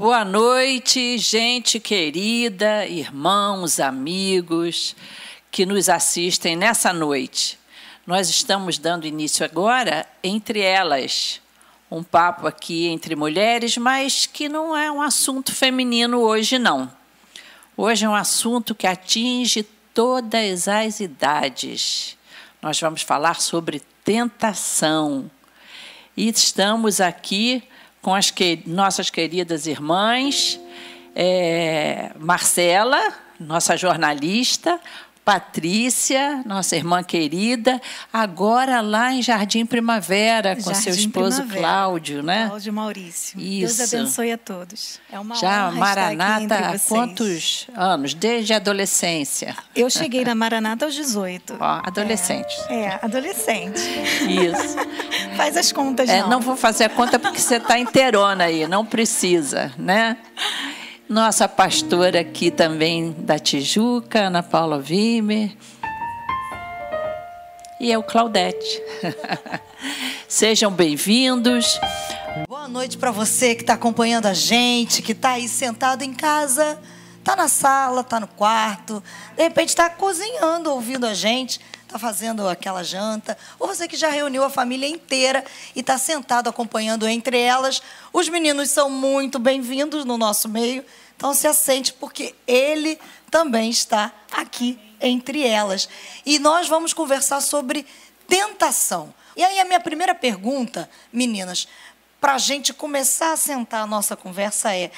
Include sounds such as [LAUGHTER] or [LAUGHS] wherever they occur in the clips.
Boa noite, gente querida, irmãos, amigos que nos assistem nessa noite. Nós estamos dando início agora entre elas, um papo aqui entre mulheres, mas que não é um assunto feminino hoje não. Hoje é um assunto que atinge todas as idades. Nós vamos falar sobre tentação. E estamos aqui com as que, nossas queridas irmãs, é, Marcela, nossa jornalista, Patrícia, nossa irmã querida, agora lá em Jardim Primavera, com Jardim seu esposo Primavera. Cláudio, né? Cláudio Maurício. Isso. Deus abençoe a todos. É uma Já honra Maranata estar aqui há quantos anos? Desde a adolescência. Eu cheguei na Maranata aos 18. Ó, adolescente. É, é, adolescente. Isso. [LAUGHS] Faz as contas, é, não. Não vou fazer a conta porque você está inteirona aí, não precisa, né? Nossa pastora aqui também da Tijuca, Ana Paula Vimer. E eu, Claudete. [LAUGHS] Sejam bem-vindos. Boa noite para você que está acompanhando a gente, que está aí sentado em casa, está na sala, está no quarto, de repente está cozinhando, ouvindo a gente, está fazendo aquela janta, ou você que já reuniu a família inteira e está sentado acompanhando entre elas. Os meninos são muito bem-vindos no nosso meio. Então se assente, porque ele também está aqui entre elas. E nós vamos conversar sobre tentação. E aí a minha primeira pergunta, meninas, para a gente começar a sentar a nossa conversa é: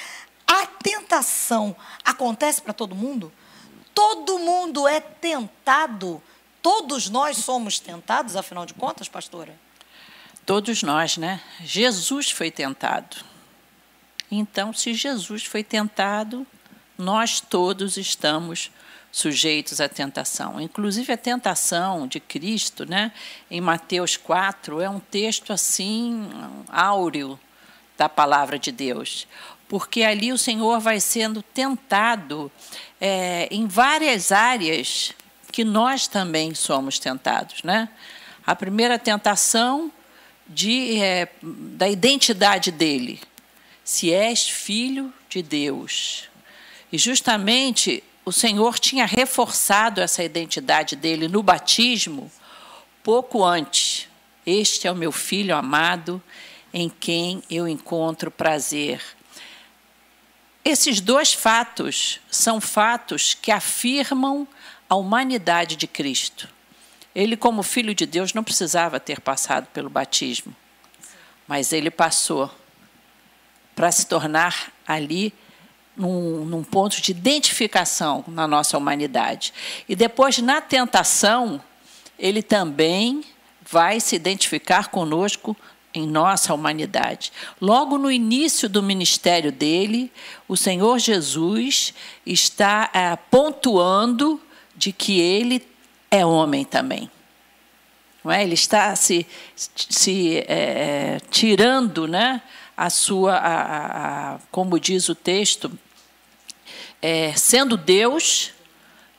a tentação acontece para todo mundo? Todo mundo é tentado? Todos nós somos tentados, afinal de contas, pastora? Todos nós, né? Jesus foi tentado. Então, se Jesus foi tentado, nós todos estamos sujeitos à tentação. Inclusive a tentação de Cristo, né, em Mateus 4, é um texto assim áureo da palavra de Deus, porque ali o Senhor vai sendo tentado é, em várias áreas que nós também somos tentados, né? A primeira tentação de, é, da identidade dele, se és filho de Deus. E justamente o Senhor tinha reforçado essa identidade dele no batismo pouco antes. Este é o meu filho amado, em quem eu encontro prazer. Esses dois fatos são fatos que afirmam a humanidade de Cristo. Ele, como filho de Deus, não precisava ter passado pelo batismo, mas ele passou para se tornar ali num, num, ponto de identificação na nossa humanidade. E depois, na tentação, ele também vai se identificar conosco em nossa humanidade. Logo no início do ministério dele, o Senhor Jesus está é, pontuando de que ele é homem também. Não é? Ele está se, se é, tirando né, a sua, a, a, como diz o texto, é, sendo Deus,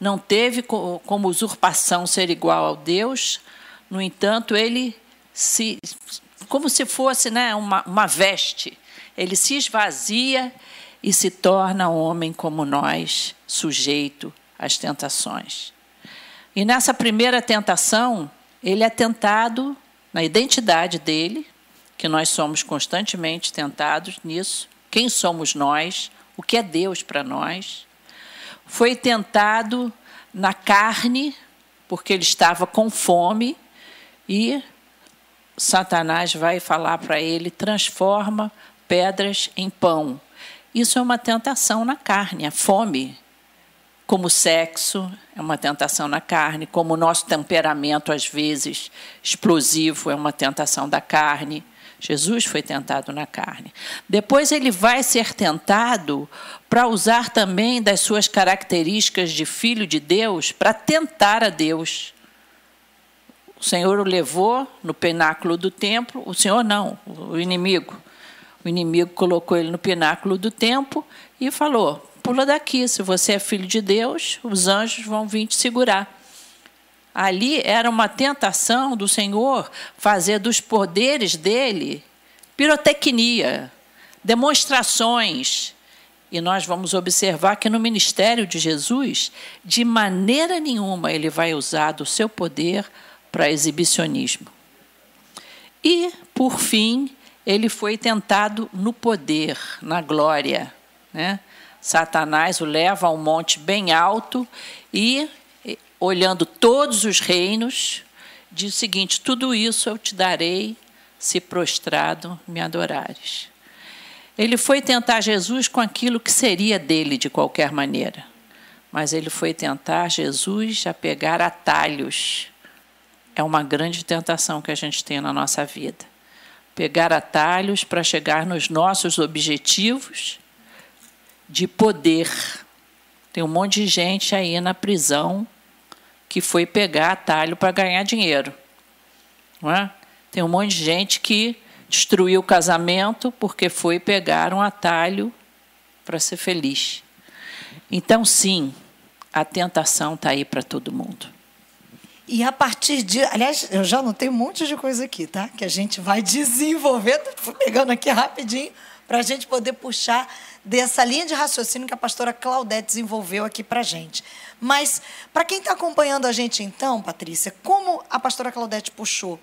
não teve como usurpação ser igual ao Deus, no entanto, ele se, como se fosse né, uma, uma veste, ele se esvazia e se torna homem como nós, sujeito às tentações. E nessa primeira tentação, ele é tentado na identidade dele, que nós somos constantemente tentados nisso. Quem somos nós? O que é Deus para nós? Foi tentado na carne, porque ele estava com fome, e Satanás vai falar para ele: transforma pedras em pão. Isso é uma tentação na carne, a fome. Como o sexo é uma tentação na carne, como o nosso temperamento, às vezes, explosivo, é uma tentação da carne. Jesus foi tentado na carne. Depois ele vai ser tentado para usar também das suas características de filho de Deus para tentar a Deus. O Senhor o levou no pináculo do templo, o Senhor não, o inimigo. O inimigo colocou ele no pináculo do templo e falou: pula daqui, se você é filho de Deus, os anjos vão vir te segurar. Ali era uma tentação do Senhor fazer dos poderes dele pirotecnia, demonstrações. E nós vamos observar que no ministério de Jesus, de maneira nenhuma ele vai usar do seu poder para exibicionismo. E, por fim, ele foi tentado no poder, na glória. Né? Satanás o leva a um monte bem alto e, olhando todos os reinos, diz o seguinte: Tudo isso eu te darei se prostrado me adorares. Ele foi tentar Jesus com aquilo que seria dele de qualquer maneira, mas ele foi tentar Jesus a pegar atalhos. É uma grande tentação que a gente tem na nossa vida. Pegar atalhos para chegar nos nossos objetivos de poder. Tem um monte de gente aí na prisão que foi pegar atalho para ganhar dinheiro. Não é? Tem um monte de gente que destruiu o casamento porque foi pegar um atalho para ser feliz. Então, sim, a tentação está aí para todo mundo. E a partir de. Aliás, eu já anotei um monte de coisa aqui, tá? Que a gente vai [LAUGHS] desenvolver. Estou pegando aqui rapidinho para a gente poder puxar dessa linha de raciocínio que a pastora Claudete desenvolveu aqui para a gente. Mas, para quem está acompanhando a gente, então, Patrícia, como a pastora Claudete puxou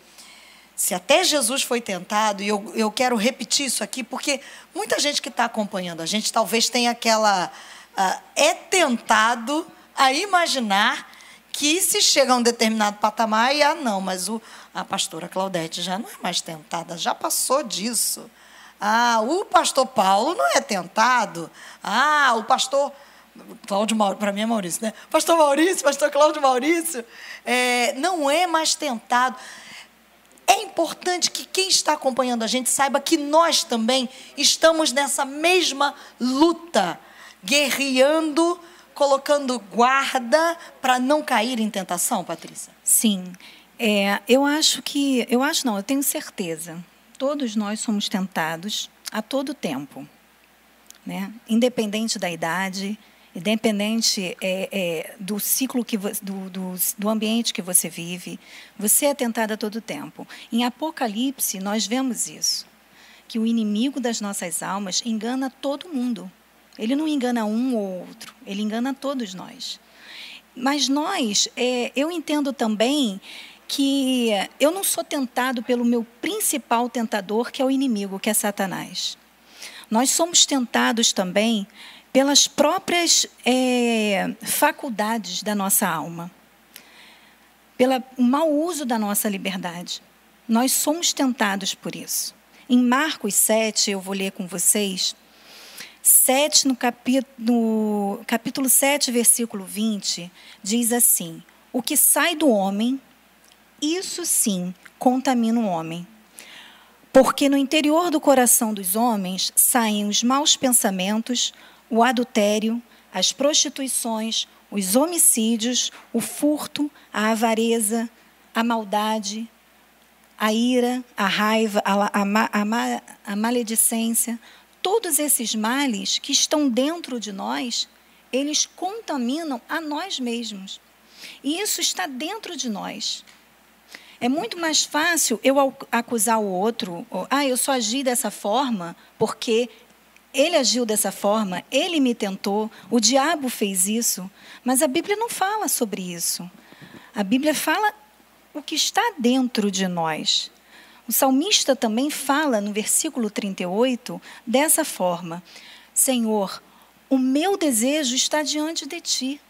se até Jesus foi tentado, e eu, eu quero repetir isso aqui, porque muita gente que está acompanhando a gente talvez tenha aquela. Uh, é tentado a imaginar que se chega a um determinado patamar, e ah, não, mas o, a pastora Claudete já não é mais tentada, já passou disso. Ah, o pastor Paulo não é tentado. Ah, o pastor. Cláudio Maurício, para mim é Maurício, né? Pastor Maurício, pastor Cláudio Maurício, é, não é mais tentado. É importante que quem está acompanhando a gente saiba que nós também estamos nessa mesma luta, guerreando, colocando guarda para não cair em tentação, Patrícia. Sim. É, eu acho que. Eu acho não, eu tenho certeza. Todos nós somos tentados a todo tempo. Né? Independente da idade, independente é, é, do ciclo que do, do, do, ambiente que você vive, você é tentado a todo tempo. Em Apocalipse nós vemos isso, que o inimigo das nossas almas engana todo mundo. Ele não engana um ou outro, ele engana todos nós. Mas nós, é, eu entendo também que eu não sou tentado pelo meu principal tentador, que é o inimigo, que é Satanás. Nós somos tentados também pelas próprias é, faculdades da nossa alma, pelo mau uso da nossa liberdade. Nós somos tentados por isso. Em Marcos 7, eu vou ler com vocês, 7 no capítulo, no capítulo 7, versículo 20, diz assim: O que sai do homem, isso sim contamina o homem. Porque no interior do coração dos homens saem os maus pensamentos, o adultério, as prostituições, os homicídios, o furto, a avareza, a maldade, a ira, a raiva, a, a, a, a maledicência, todos esses males que estão dentro de nós, eles contaminam a nós mesmos. E isso está dentro de nós. É muito mais fácil eu acusar o outro, ah, eu só agi dessa forma porque ele agiu dessa forma, ele me tentou, o diabo fez isso, mas a Bíblia não fala sobre isso. A Bíblia fala o que está dentro de nós. O salmista também fala no versículo 38 dessa forma: Senhor, o meu desejo está diante de ti.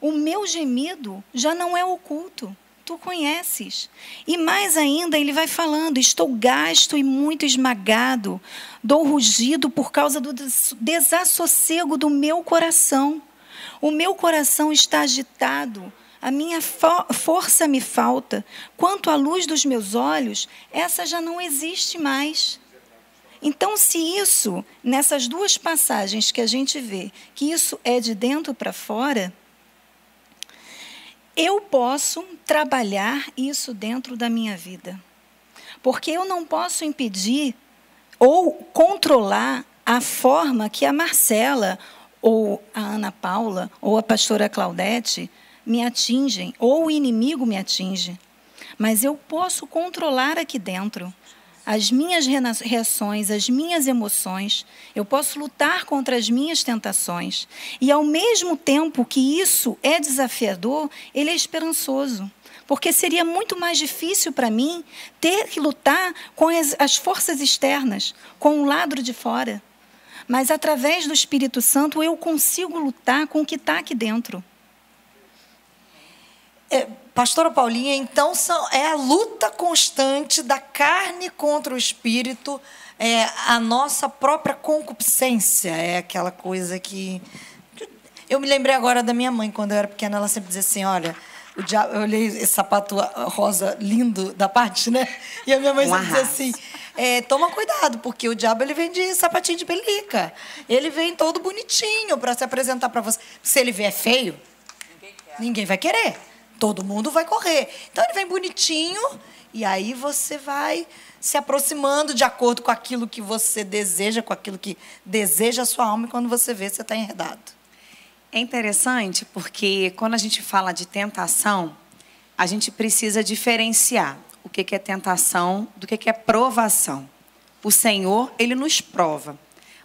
O meu gemido já não é oculto tu conheces. E mais ainda, ele vai falando: estou gasto e muito esmagado, dou rugido por causa do desassossego do meu coração. O meu coração está agitado, a minha fo força me falta. Quanto à luz dos meus olhos, essa já não existe mais. Então, se isso, nessas duas passagens que a gente vê, que isso é de dentro para fora, eu posso trabalhar isso dentro da minha vida. Porque eu não posso impedir ou controlar a forma que a Marcela, ou a Ana Paula, ou a pastora Claudete me atingem, ou o inimigo me atinge. Mas eu posso controlar aqui dentro as minhas reações, as minhas emoções, eu posso lutar contra as minhas tentações. E ao mesmo tempo que isso é desafiador, ele é esperançoso. Porque seria muito mais difícil para mim ter que lutar com as, as forças externas, com o lado de fora. Mas através do Espírito Santo eu consigo lutar com o que está aqui dentro. É, Pastora Paulinha, então são, é a luta constante da carne contra o espírito, é a nossa própria concupiscência, é aquela coisa que. Eu me lembrei agora da minha mãe, quando eu era pequena, ela sempre dizia assim: olha, o diabo, eu olhei esse sapato rosa lindo da parte, né? E a minha mãe sempre dizia assim: é, toma cuidado, porque o diabo ele vem de sapatinho de pelica. Ele vem todo bonitinho para se apresentar para você. Se ele vier feio, ninguém, ninguém vai querer todo mundo vai correr. Então ele vem bonitinho e aí você vai se aproximando de acordo com aquilo que você deseja, com aquilo que deseja a sua alma, e quando você vê, você está enredado. É interessante porque quando a gente fala de tentação, a gente precisa diferenciar o que é tentação do que é provação. O Senhor, ele nos prova,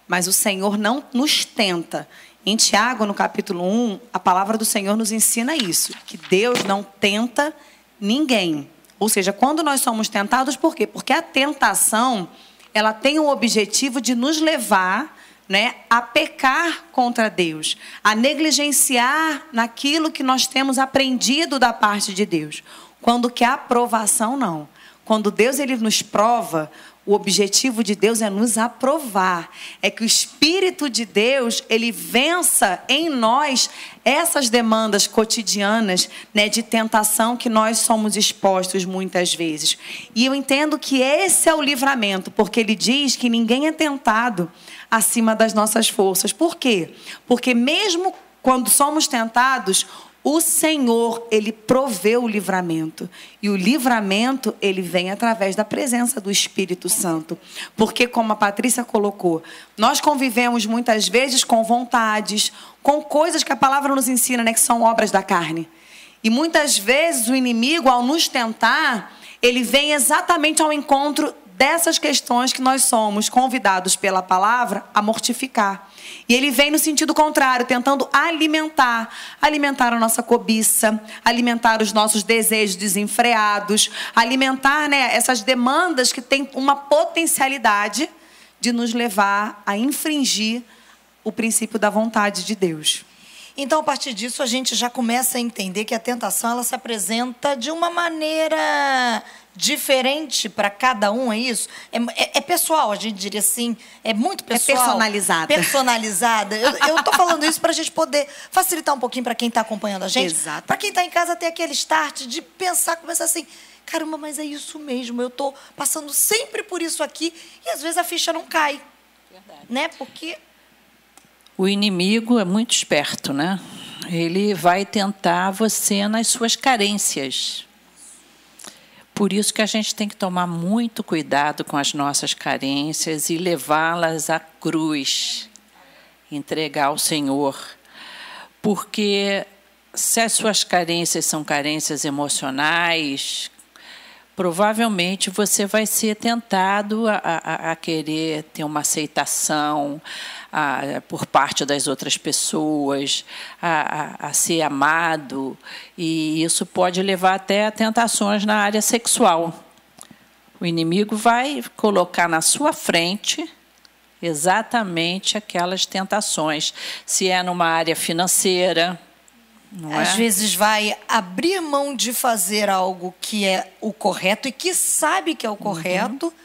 mas o Senhor não nos tenta. Em Tiago, no capítulo 1, a palavra do Senhor nos ensina isso, que Deus não tenta ninguém. Ou seja, quando nós somos tentados, por quê? Porque a tentação, ela tem o objetivo de nos levar né, a pecar contra Deus, a negligenciar naquilo que nós temos aprendido da parte de Deus. Quando que a aprovação não. Quando Deus ele nos prova, o objetivo de Deus é nos aprovar, é que o Espírito de Deus ele vença em nós essas demandas cotidianas, né, de tentação que nós somos expostos muitas vezes. E eu entendo que esse é o livramento, porque ele diz que ninguém é tentado acima das nossas forças. Por quê? Porque mesmo quando somos tentados, o Senhor, ele proveu o livramento. E o livramento, ele vem através da presença do Espírito Santo. Porque, como a Patrícia colocou, nós convivemos muitas vezes com vontades, com coisas que a palavra nos ensina, né, que são obras da carne. E muitas vezes o inimigo, ao nos tentar, ele vem exatamente ao encontro dessas questões que nós somos convidados pela palavra a mortificar. E ele vem no sentido contrário, tentando alimentar, alimentar a nossa cobiça, alimentar os nossos desejos desenfreados, alimentar né, essas demandas que têm uma potencialidade de nos levar a infringir o princípio da vontade de Deus. Então, a partir disso, a gente já começa a entender que a tentação ela se apresenta de uma maneira diferente para cada um, é isso? É, é, é, pessoal, a gente diria assim, é muito é pessoal. É personalizada. Personalizada. Eu estou falando isso para a gente poder facilitar um pouquinho para quem está acompanhando a gente. Exato. Para quem está em casa ter aquele start de pensar, começar assim, caramba, mas é isso mesmo, eu estou passando sempre por isso aqui e às vezes a ficha não cai. Verdade. Né? Porque... O inimigo é muito esperto, né? Ele vai tentar você nas suas carências. Por isso que a gente tem que tomar muito cuidado com as nossas carências e levá-las à cruz, entregar ao Senhor. Porque se as suas carências são carências emocionais, provavelmente você vai ser tentado a, a, a querer ter uma aceitação, a, por parte das outras pessoas, a, ser amado, e isso pode levar até a tentações na área sexual. O inimigo vai colocar na sua frente exatamente aquelas tentações. Se é numa área financeira, Às é? vezes vai abrir mão de fazer algo que é o correto e que sabe que é o correto, uhum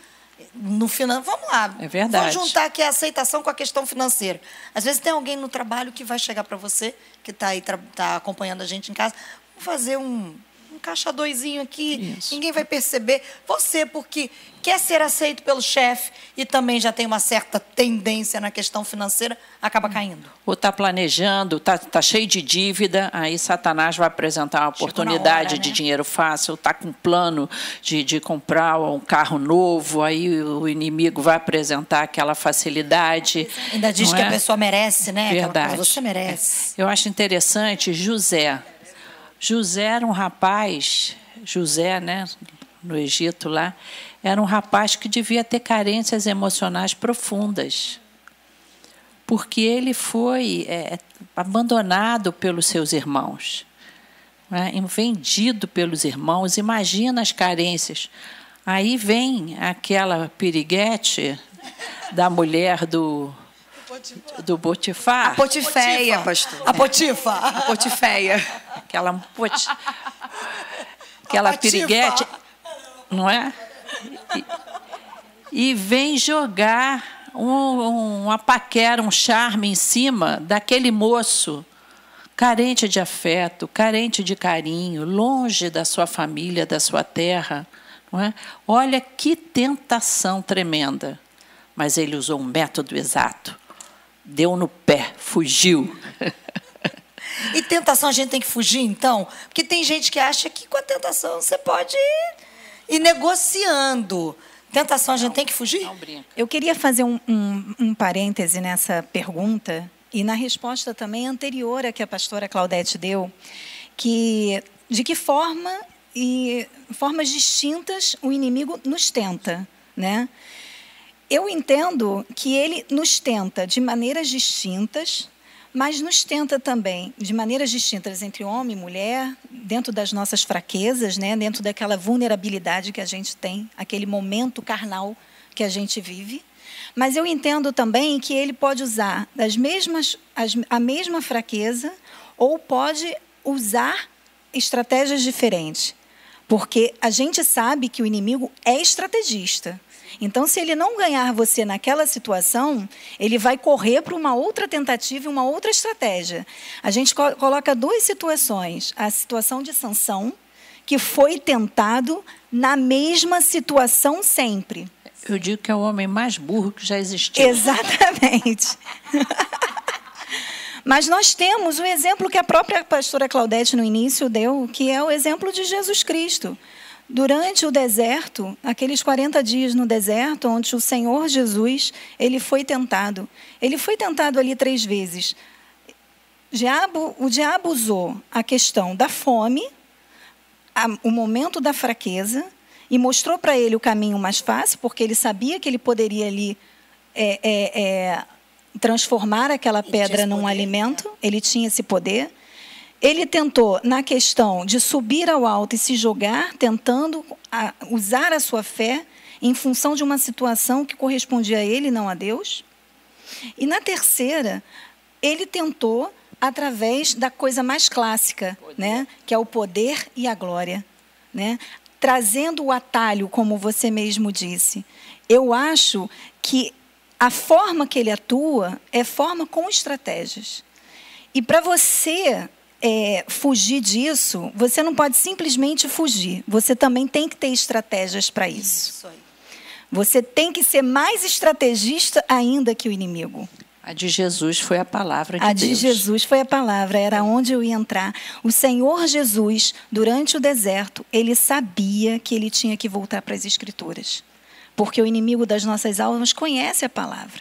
no final, vamos lá. É verdade. Vamos juntar aqui a aceitação com a questão financeira. Às vezes tem alguém no trabalho que vai chegar para você, que está aí tá acompanhando a gente em casa, fazer um, caixa doisinho aqui, Isso. ninguém vai perceber. Você, porque quer ser aceito pelo chefe e também já tem uma certa tendência na questão financeira, acaba caindo. Ou está planejando, está tá cheio de dívida, aí Satanás vai apresentar uma oportunidade hora, de né? dinheiro fácil, está com plano de, de comprar um carro novo, aí o inimigo vai apresentar aquela facilidade. Ainda diz que é? a pessoa merece, né? Verdade. Coisa, você merece. Eu acho interessante José. José era um rapaz, José, né, no Egito lá, era um rapaz que devia ter carências emocionais profundas, porque ele foi é, abandonado pelos seus irmãos, né? vendido pelos irmãos. Imagina as carências. Aí vem aquela piriguete da mulher do do Botifar. A Potiféia, pastor. A Potifa. A Potiféia. Aquela poti, aquela piriguete, não é? E, e vem jogar um, uma paquera, um charme em cima daquele moço carente de afeto, carente de carinho, longe da sua família, da sua terra. Não é? Olha que tentação tremenda. Mas ele usou um método exato. Deu no pé, fugiu. [LAUGHS] E tentação a gente tem que fugir, então? Porque tem gente que acha que com a tentação você pode ir negociando. Tentação a gente não, tem que fugir? Não brinca. Eu queria fazer um, um, um parêntese nessa pergunta e na resposta também anterior a que a pastora Claudete deu, que de que forma e formas distintas o inimigo nos tenta, né? Eu entendo que ele nos tenta de maneiras distintas, mas nos tenta também de maneiras distintas entre homem e mulher, dentro das nossas fraquezas, né? dentro daquela vulnerabilidade que a gente tem, aquele momento carnal que a gente vive. Mas eu entendo também que ele pode usar as mesmas, as, a mesma fraqueza ou pode usar estratégias diferentes. Porque a gente sabe que o inimigo é estrategista. Então, se ele não ganhar você naquela situação, ele vai correr para uma outra tentativa e uma outra estratégia. A gente coloca duas situações: a situação de Sansão, que foi tentado na mesma situação sempre. Eu digo que é o homem mais burro que já existiu. Exatamente. [LAUGHS] Mas nós temos o exemplo que a própria pastora Claudete no início deu, que é o exemplo de Jesus Cristo. Durante o deserto, aqueles 40 dias no deserto, onde o Senhor Jesus, ele foi tentado. Ele foi tentado ali três vezes. Diabo, o diabo usou a questão da fome, a, o momento da fraqueza, e mostrou para ele o caminho mais fácil, porque ele sabia que ele poderia ali é, é, é, transformar aquela pedra num alimento, ele tinha esse poder. Ele tentou, na questão de subir ao alto e se jogar, tentando usar a sua fé em função de uma situação que correspondia a ele, não a Deus. E na terceira, ele tentou através da coisa mais clássica, né, que é o poder e a glória, né, trazendo o atalho, como você mesmo disse. Eu acho que a forma que ele atua é forma com estratégias. E para você é, fugir disso, você não pode simplesmente fugir. Você também tem que ter estratégias para isso. isso você tem que ser mais estrategista ainda que o inimigo. A de Jesus foi a palavra de a Deus. A de Jesus foi a palavra, era onde eu ia entrar. O Senhor Jesus, durante o deserto, ele sabia que ele tinha que voltar para as Escrituras. Porque o inimigo das nossas almas conhece a palavra,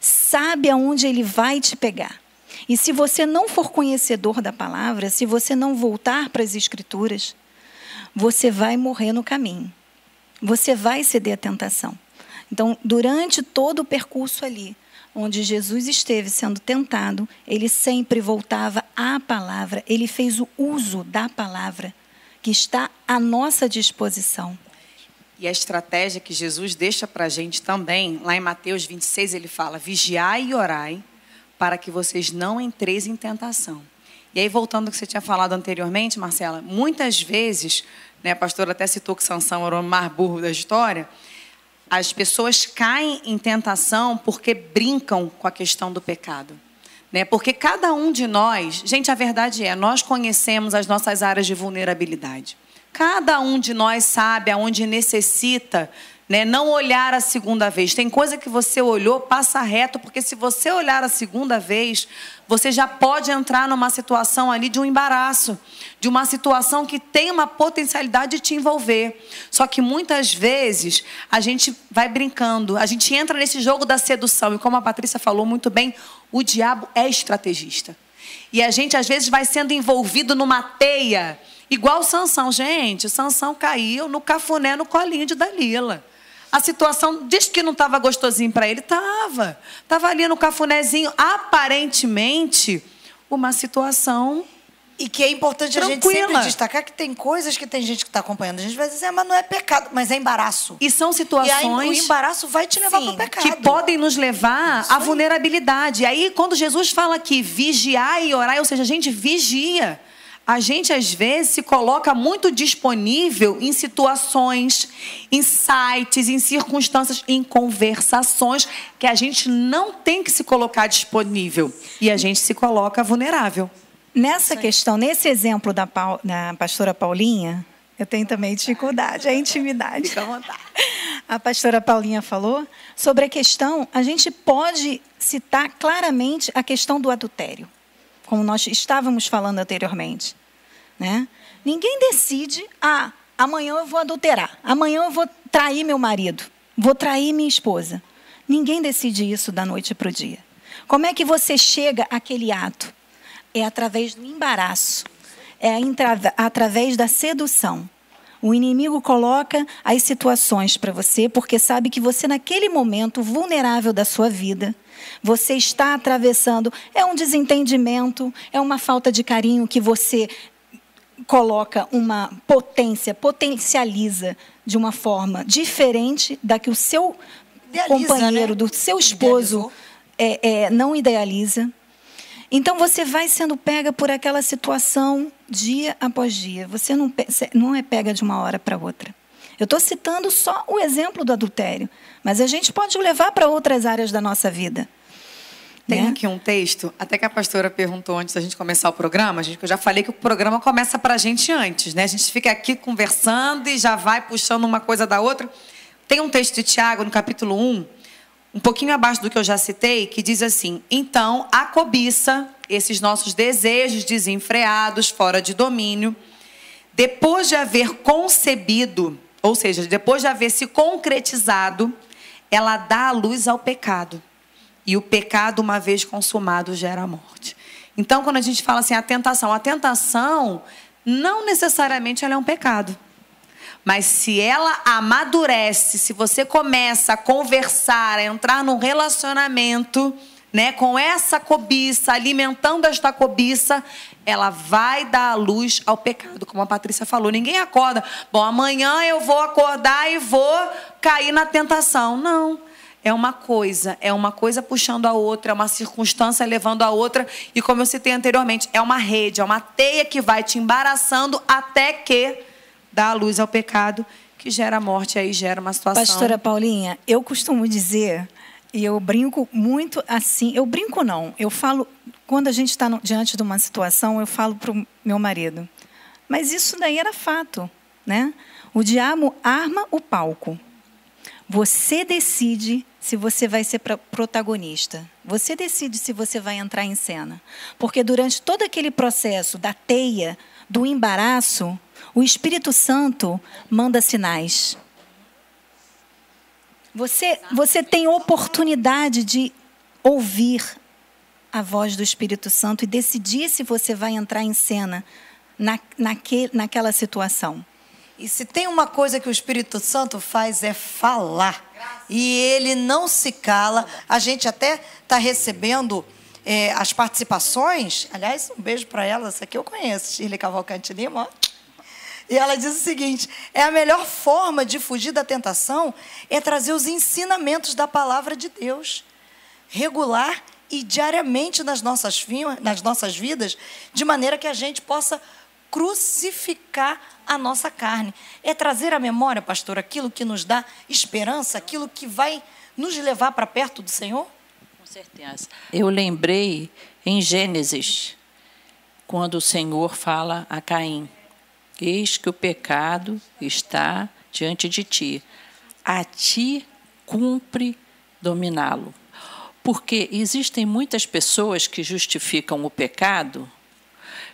sabe aonde ele vai te pegar. E se você não for conhecedor da palavra, se você não voltar para as Escrituras, você vai morrer no caminho. Você vai ceder à tentação. Então, durante todo o percurso ali, onde Jesus esteve sendo tentado, ele sempre voltava à palavra, ele fez o uso da palavra que está à nossa disposição. E a estratégia que Jesus deixa para a gente também, lá em Mateus 26, ele fala: vigiai e orai para que vocês não entreis em tentação. E aí, voltando ao que você tinha falado anteriormente, Marcela, muitas vezes, né, a pastora até citou que Sansão era o mais burro da história, as pessoas caem em tentação porque brincam com a questão do pecado. Né? Porque cada um de nós, gente, a verdade é, nós conhecemos as nossas áreas de vulnerabilidade. Cada um de nós sabe aonde necessita né? Não olhar a segunda vez. Tem coisa que você olhou, passa reto, porque se você olhar a segunda vez, você já pode entrar numa situação ali de um embaraço, de uma situação que tem uma potencialidade de te envolver. Só que muitas vezes a gente vai brincando, a gente entra nesse jogo da sedução. E como a Patrícia falou muito bem, o diabo é estrategista. E a gente às vezes vai sendo envolvido numa teia, igual Sansão. Gente, Sansão caiu no cafuné no colinho de Dalila. A situação diz que não estava gostosinho para ele, estava. Estava ali no cafunézinho, aparentemente uma situação e que é importante Tranquila. a gente sempre destacar que tem coisas que tem gente que está acompanhando. A gente vai dizer, ah, mas não é pecado, mas é embaraço. E são situações. E aí, o embaraço vai te levar para o pecado. Que podem nos levar à vulnerabilidade. E aí, quando Jesus fala aqui, vigiar e orar, ou seja, a gente vigia. A gente, às vezes, se coloca muito disponível em situações, em sites, em circunstâncias, em conversações que a gente não tem que se colocar disponível. E a gente se coloca vulnerável. Nessa questão, nesse exemplo da, da pastora Paulinha, eu tenho também dificuldade, a intimidade. Fica à vontade. A pastora Paulinha falou sobre a questão, a gente pode citar claramente a questão do adultério, como nós estávamos falando anteriormente. Né? Ninguém decide, ah, amanhã eu vou adulterar, amanhã eu vou trair meu marido, vou trair minha esposa. Ninguém decide isso da noite para o dia. Como é que você chega àquele ato? é através do embaraço, é através da sedução. O inimigo coloca as situações para você porque sabe que você, naquele momento vulnerável da sua vida, você está atravessando. É um desentendimento, é uma falta de carinho que você coloca uma potência, potencializa de uma forma diferente da que o seu Idealiza, companheiro, né? do seu esposo, é, é, não idealiza. Então você vai sendo pega por aquela situação dia após dia. Você não, não é pega de uma hora para outra. Eu estou citando só o exemplo do adultério, mas a gente pode levar para outras áreas da nossa vida. Tem né? aqui um texto, até que a pastora perguntou antes da gente começar o programa, gente, eu já falei que o programa começa para a gente antes, né? A gente fica aqui conversando e já vai puxando uma coisa da outra. Tem um texto de Tiago, no capítulo 1, um pouquinho abaixo do que eu já citei, que diz assim: então a cobiça, esses nossos desejos desenfreados, fora de domínio, depois de haver concebido, ou seja, depois de haver se concretizado, ela dá a luz ao pecado. E o pecado, uma vez consumado, gera a morte. Então, quando a gente fala assim, a tentação, a tentação não necessariamente ela é um pecado. Mas se ela amadurece, se você começa a conversar, a entrar num relacionamento, né, com essa cobiça, alimentando esta cobiça, ela vai dar a luz ao pecado, como a Patrícia falou. Ninguém acorda, bom, amanhã eu vou acordar e vou cair na tentação. Não. É uma coisa, é uma coisa puxando a outra, é uma circunstância levando a outra, e como eu citei anteriormente, é uma rede, é uma teia que vai te embaraçando até que dá a luz ao pecado, que gera morte, aí gera uma situação. Pastora Paulinha, eu costumo dizer, e eu brinco muito assim, eu brinco não, eu falo, quando a gente está diante de uma situação, eu falo para o meu marido, mas isso daí era fato, né? O diabo arma o palco. Você decide se você vai ser protagonista. Você decide se você vai entrar em cena. Porque durante todo aquele processo da teia, do embaraço, o Espírito Santo manda sinais. Você, você tem oportunidade de ouvir a voz do Espírito Santo e decidir se você vai entrar em cena na, naque, naquela situação. E se tem uma coisa que o Espírito Santo faz é falar. E ele não se cala. A gente até está recebendo é, as participações. Aliás, um beijo para ela. Essa aqui eu conheço, Shirley Cavalcante Lima. E ela diz o seguinte: é a melhor forma de fugir da tentação é trazer os ensinamentos da palavra de Deus, regular e diariamente nas nossas, nas nossas vidas, de maneira que a gente possa crucificar a nossa carne. É trazer à memória, pastor, aquilo que nos dá esperança, aquilo que vai nos levar para perto do Senhor? Com certeza. Eu lembrei em Gênesis, quando o Senhor fala a Caim: Eis que o pecado está diante de ti. A ti cumpre dominá-lo. Porque existem muitas pessoas que justificam o pecado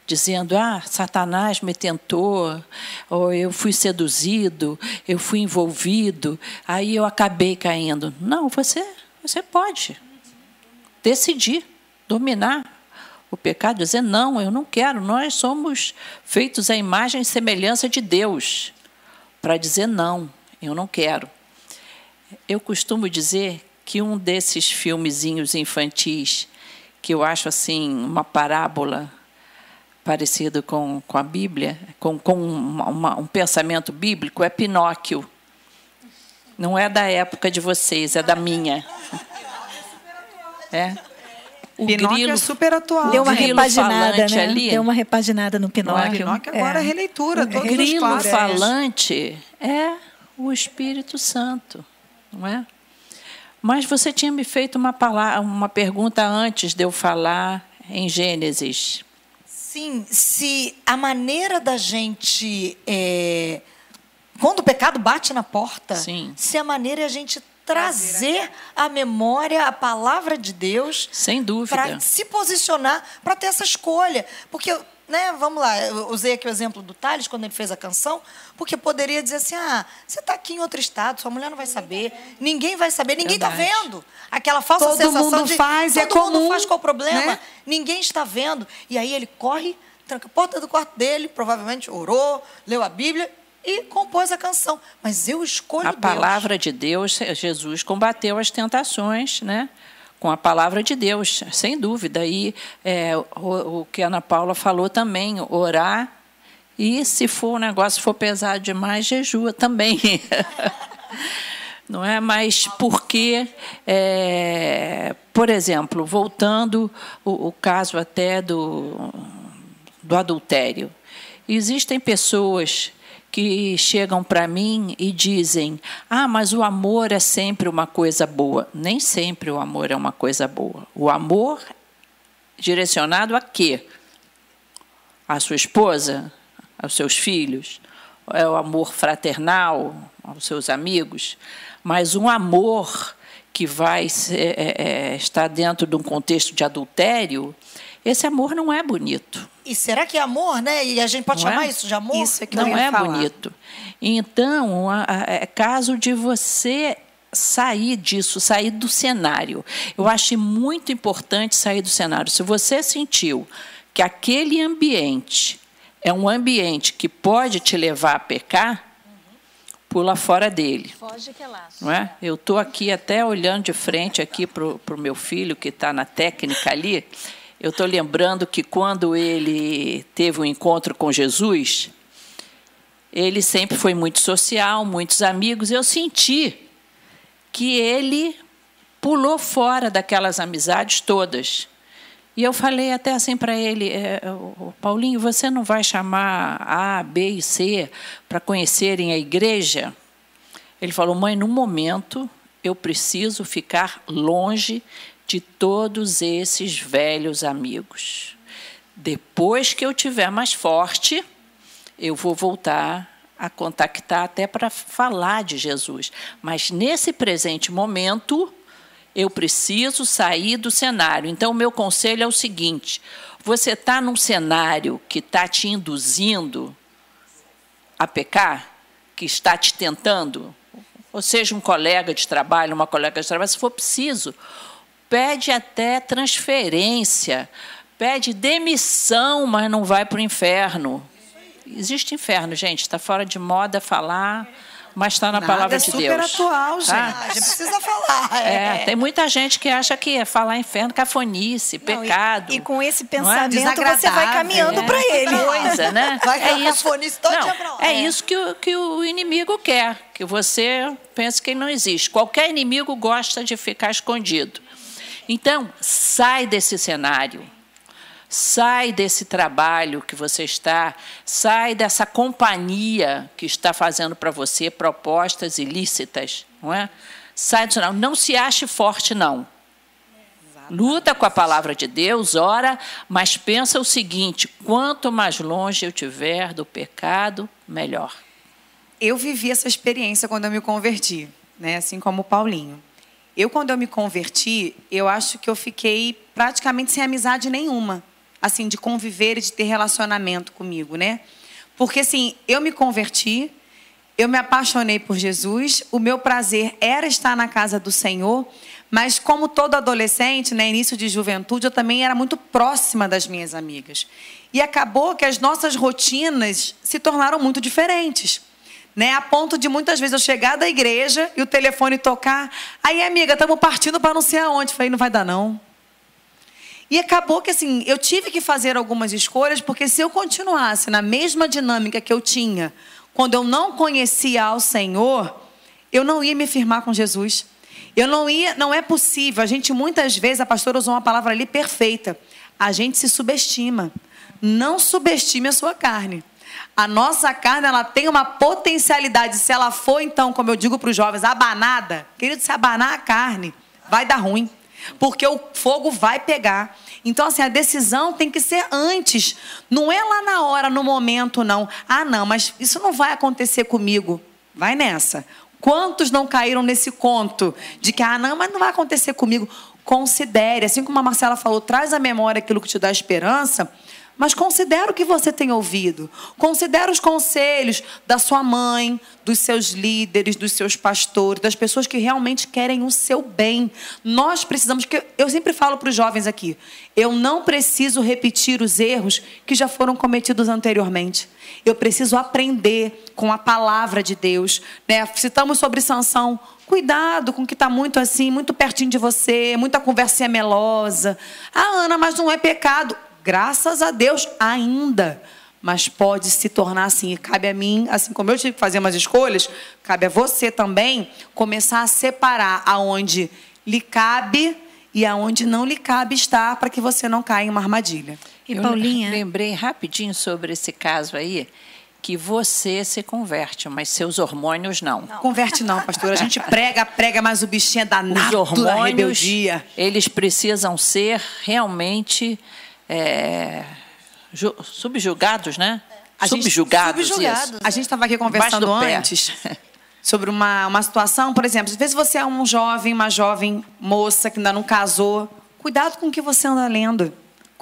dizendo: Ah, Satanás me tentou, ou eu fui seduzido, eu fui envolvido, aí eu acabei caindo. Não, você, você pode decidir dominar o pecado, dizer não, eu não quero. Nós somos feitos à imagem e semelhança de Deus para dizer não, eu não quero. Eu costumo dizer que um desses filmezinhos infantis, que eu acho assim uma parábola parecido com, com a Bíblia, com, com uma, uma, um pensamento bíblico, é Pinóquio. Não é da época de vocês, é da minha. É. O Pinóquio é grilo, é super atual. Deu uma repaginada, né? Ali, Deu uma repaginada no Pinóquio. É? Pinóquio agora é, é releitura. O grilo falante é o Espírito Santo, não é? Mas você tinha me feito uma, palavra, uma pergunta antes de eu falar em Gênesis. Sim, se a maneira da gente. É, quando o pecado bate na porta, Sim. se a maneira é a gente trazer à memória a palavra de Deus. Sem dúvida. Para se posicionar, para ter essa escolha. Porque né, vamos lá, eu usei aqui o exemplo do Thales quando ele fez a canção, porque poderia dizer assim: ah, você está aqui em outro estado, sua mulher não vai saber, ninguém vai saber, ninguém está vendo. Aquela falsa todo sensação mundo de faz, é todo é mundo comum, faz, qual o problema? Né? Ninguém está vendo. E aí ele corre, tranca a porta do quarto dele, provavelmente orou, leu a Bíblia e compôs a canção. Mas eu escolho a Deus. palavra de Deus, Jesus combateu as tentações, né? Com a palavra de Deus, sem dúvida. E é, o, o, que a Ana Paula falou também, orar. E se for um negócio for pesado demais, jejua também. [LAUGHS] Não é? Mas porque, é, por exemplo, voltando o, o caso até do, do adultério, existem pessoas que chegam para mim e dizem: Ah, mas o amor é sempre uma coisa boa. Nem sempre o amor é uma coisa boa. O amor direcionado a quê? A sua esposa? Aos seus filhos? É o amor fraternal? Aos seus amigos? Mas um amor que vai é, é, estar dentro de um contexto de adultério, esse amor não é bonito. E será que é amor, né? E a gente pode não chamar é? isso de amor? Isso é que não é falar. bonito. Então, é caso de você sair disso, sair do cenário. Eu acho muito importante sair do cenário. Se você sentiu que aquele ambiente é um ambiente que pode te levar a pecar, pula fora dele. Foge que é laço. Não é? Eu estou aqui até olhando de frente aqui para o meu filho que está na técnica ali. Eu estou lembrando que quando ele teve um encontro com Jesus, ele sempre foi muito social, muitos amigos. Eu senti que ele pulou fora daquelas amizades todas. E eu falei até assim para ele, é, Paulinho, você não vai chamar A, B e C para conhecerem a igreja? Ele falou, mãe, no momento eu preciso ficar longe de todos esses velhos amigos. Depois que eu tiver mais forte, eu vou voltar a contactar até para falar de Jesus. Mas nesse presente momento, eu preciso sair do cenário. Então, o meu conselho é o seguinte: você está num cenário que está te induzindo a pecar, que está te tentando, ou seja, um colega de trabalho, uma colega de trabalho, se for preciso, pede até transferência, pede demissão, mas não vai para o inferno. Existe inferno, gente, está fora de moda falar, mas está na Nada palavra é de super Deus. atual, gente. Tá? A gente precisa falar. É. é. tem muita gente que acha que é falar inferno, cafonice, não, pecado. E, e, com esse é? pensamento é? você vai caminhando é. para ele. Coisa, né? [LAUGHS] Vai é isso, cafonice todo não, dia É isso que o, que o inimigo quer, que você pense que ele não existe. Qualquer inimigo gosta de ficar escondido. Então, sai desse cenário. Sai desse trabalho que você está, sai dessa companhia que está fazendo para você propostas ilícitas, não é? Sai do cenário. Não se ache forte, não. Luta com a palavra de Deus, ora, mas pensa o seguinte: quanto mais longe eu tiver do pecado, melhor. Eu vivi essa experiência quando eu me converti, né? assim como o Paulinho. Eu, quando eu me converti, eu acho que eu fiquei praticamente sem amizade nenhuma, assim, de conviver e de ter relacionamento comigo, né? Porque, assim, eu me converti, eu me apaixonei por Jesus, o meu prazer era estar na casa do Senhor, mas como todo adolescente, né, início de juventude, eu também era muito próxima das minhas amigas. E acabou que as nossas rotinas se tornaram muito diferentes. Né, a ponto de muitas vezes eu chegar da igreja e o telefone tocar. Aí, amiga, estamos partindo para não sei aonde. Falei, não vai dar, não. E acabou que assim, eu tive que fazer algumas escolhas, porque se eu continuasse na mesma dinâmica que eu tinha quando eu não conhecia ao Senhor, eu não ia me firmar com Jesus. Eu não ia, não é possível. A gente muitas vezes, a pastora usou uma palavra ali perfeita. A gente se subestima. Não subestime a sua carne. A nossa carne, ela tem uma potencialidade. Se ela for, então, como eu digo para os jovens, abanada, querido, se abanar a carne, vai dar ruim. Porque o fogo vai pegar. Então, assim, a decisão tem que ser antes. Não é lá na hora, no momento, não. Ah, não, mas isso não vai acontecer comigo. Vai nessa. Quantos não caíram nesse conto de que, ah, não, mas não vai acontecer comigo? Considere, assim como a Marcela falou, traz à memória aquilo que te dá esperança. Mas considera o que você tem ouvido. Considera os conselhos da sua mãe, dos seus líderes, dos seus pastores, das pessoas que realmente querem o seu bem. Nós precisamos, que eu sempre falo para os jovens aqui, eu não preciso repetir os erros que já foram cometidos anteriormente. Eu preciso aprender com a palavra de Deus. Né? Citamos sobre Sansão. Cuidado com o que está muito assim, muito pertinho de você, muita conversinha melosa. Ah, Ana, mas não é pecado graças a Deus, ainda. Mas pode se tornar assim. E cabe a mim, assim como eu tive que fazer umas escolhas, cabe a você também começar a separar aonde lhe cabe e aonde não lhe cabe estar para que você não caia em uma armadilha. E eu Paulinha, lembrei rapidinho sobre esse caso aí que você se converte, mas seus hormônios não. não. Converte não, pastor. A gente prega, prega, mas o bichinho é danado Os hormônios, da rebeldia. Eles precisam ser realmente é, subjugados, né? A subjugados, subjugados. A gente estava aqui conversando antes [LAUGHS] sobre uma, uma situação, por exemplo, às vezes você é um jovem, uma jovem moça que ainda não casou, cuidado com o que você anda lendo.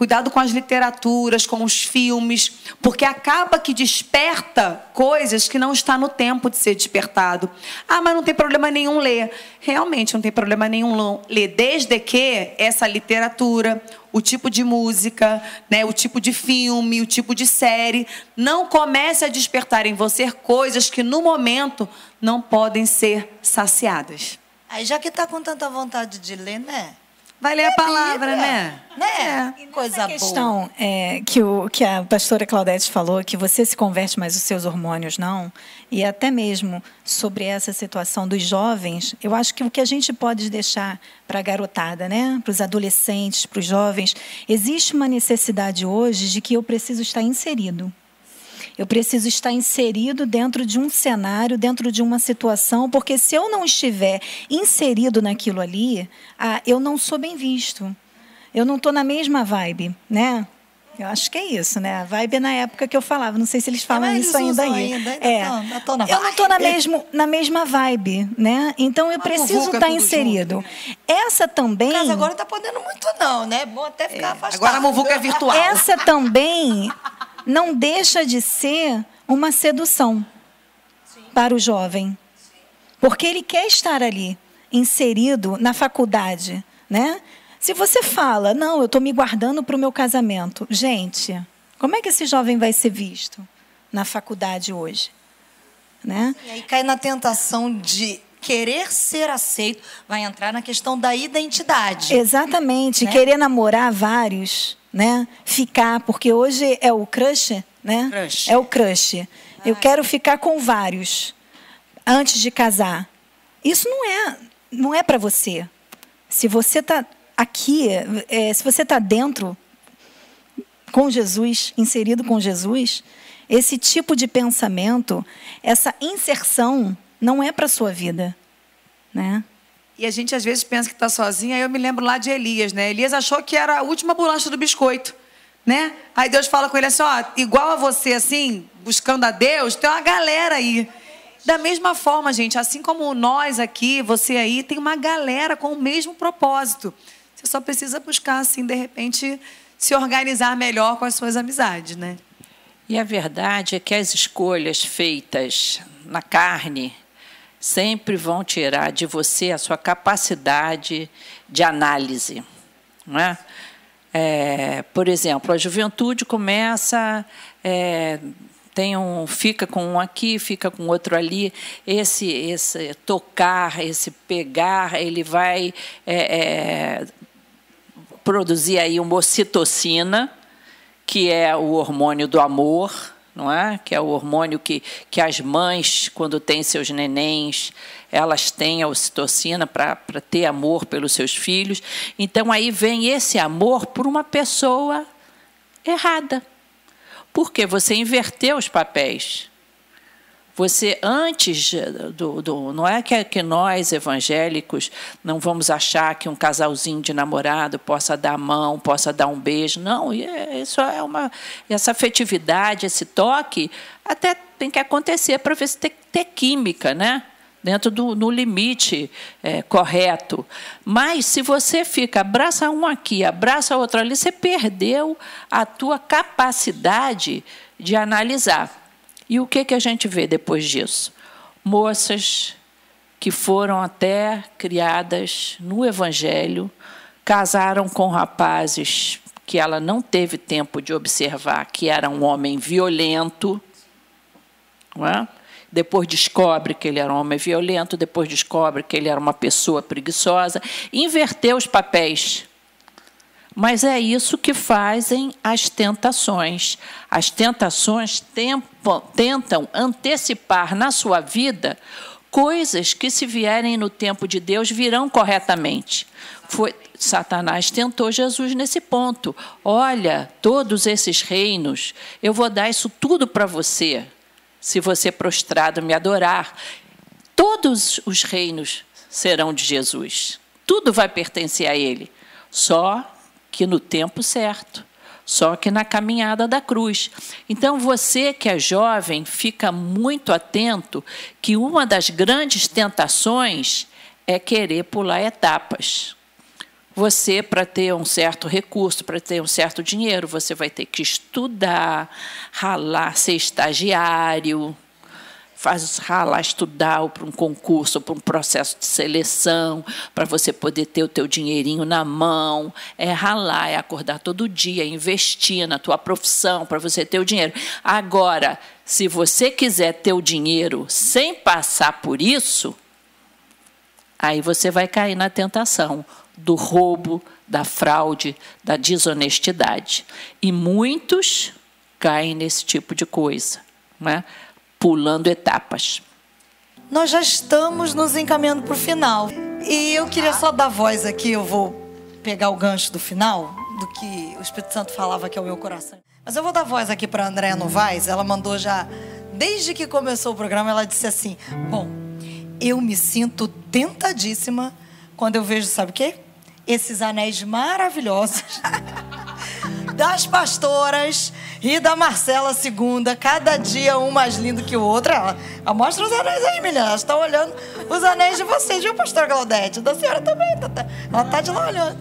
Cuidado com as literaturas, com os filmes, porque acaba que desperta coisas que não está no tempo de ser despertado. Ah, mas não tem problema nenhum ler. Realmente não tem problema nenhum ler, desde que essa literatura, o tipo de música, né, o tipo de filme, o tipo de série, não comece a despertar em você coisas que no momento não podem ser saciadas. Aí já que está com tanta vontade de ler, né? Vai ler a palavra, né? Né? É. Coisa questão boa. É, que, o, que a pastora Claudete falou, que você se converte, mas os seus hormônios não, e até mesmo sobre essa situação dos jovens, eu acho que o que a gente pode deixar para a garotada, né? para os adolescentes, para os jovens, existe uma necessidade hoje de que eu preciso estar inserido. Eu preciso estar inserido dentro de um cenário, dentro de uma situação, porque se eu não estiver inserido naquilo ali, ah, eu não sou bem visto. Eu não estou na mesma vibe, né? Eu acho que é isso, né? A vibe é na época que eu falava. Não sei se eles falam é, isso ainda aí. Ainda, ainda é. Tô, tô eu não estou na, mesmo, na mesma vibe, né? Então eu preciso estar tá inserido. Junto. Essa também. Mas agora não está podendo muito, não, né? Bom até ficar é. afastado. Agora a muvuca é virtual. Essa também não deixa de ser uma sedução Sim. para o jovem. Porque ele quer estar ali, inserido na faculdade, né? Se você fala, não, eu estou me guardando para o meu casamento. Gente, como é que esse jovem vai ser visto na faculdade hoje? Né? E aí cai na tentação de querer ser aceito, vai entrar na questão da identidade. Exatamente, né? querer namorar vários né? Ficar, porque hoje é o crush, né? Crush. É o crush. Eu quero ficar com vários antes de casar. Isso não é, não é para você. Se você está aqui, é, se você está dentro com Jesus, inserido com Jesus, esse tipo de pensamento, essa inserção, não é para sua vida, né? E a gente às vezes pensa que está sozinho. Aí eu me lembro lá de Elias, né? Elias achou que era a última bolacha do biscoito, né? Aí Deus fala com ele assim: ó, igual a você, assim, buscando a Deus, tem uma galera aí. Da mesma forma, gente, assim como nós aqui, você aí, tem uma galera com o mesmo propósito. Você só precisa buscar, assim, de repente, se organizar melhor com as suas amizades, né? E a verdade é que as escolhas feitas na carne sempre vão tirar de você a sua capacidade de análise. Não é? É, por exemplo, a juventude começa, é, tem um fica com um aqui, fica com outro ali. Esse, esse tocar, esse pegar, ele vai é, é, produzir aí uma ocitocina, que é o hormônio do amor, não é? Que é o hormônio que, que as mães, quando têm seus nenéns, elas têm a ocitocina para ter amor pelos seus filhos. Então aí vem esse amor por uma pessoa errada. Porque você inverteu os papéis. Você, antes do. do não é que, que nós, evangélicos, não vamos achar que um casalzinho de namorado possa dar a mão, possa dar um beijo. Não, é, isso é uma. Essa afetividade, esse toque, até tem que acontecer para ver se tem ter química, né? dentro do no limite é, correto. Mas se você fica, abraça um aqui, abraça outro ali, você perdeu a tua capacidade de analisar. E o que, que a gente vê depois disso? Moças que foram até criadas no Evangelho, casaram com rapazes que ela não teve tempo de observar que era um homem violento, é? depois descobre que ele era um homem violento, depois descobre que ele era uma pessoa preguiçosa, inverteu os papéis. Mas é isso que fazem as tentações. As tentações tentam antecipar na sua vida coisas que, se vierem no tempo de Deus, virão corretamente. Foi, Satanás tentou Jesus nesse ponto. Olha, todos esses reinos, eu vou dar isso tudo para você se você prostrado me adorar, todos os reinos serão de Jesus. Tudo vai pertencer a Ele. Só que no tempo certo. Só que na caminhada da cruz. Então, você que é jovem, fica muito atento que uma das grandes tentações é querer pular etapas. Você, para ter um certo recurso, para ter um certo dinheiro, você vai ter que estudar, ralar, ser estagiário, faz ralar, estudar para um concurso, para um processo de seleção, para você poder ter o teu dinheirinho na mão. É ralar, é acordar todo dia, investir na tua profissão para você ter o dinheiro. Agora, se você quiser ter o dinheiro sem passar por isso, aí você vai cair na tentação do roubo, da fraude, da desonestidade. E muitos caem nesse tipo de coisa, né? Pulando etapas. Nós já estamos nos encaminhando para o final. E eu queria só dar voz aqui, eu vou pegar o gancho do final, do que o Espírito Santo falava que é o meu coração. Mas eu vou dar voz aqui para a Andréa Novaes, ela mandou já, desde que começou o programa, ela disse assim: Bom, eu me sinto tentadíssima quando eu vejo, sabe o quê? Esses anéis maravilhosos [LAUGHS] das pastoras e da Marcela Segunda, cada dia um mais lindo que o outro. Ela, ela mostra os anéis aí, menina. Ela está olhando os anéis de vocês, viu, pastora Claudete? Da senhora também. Tá, tá. Ela está de lá olhando.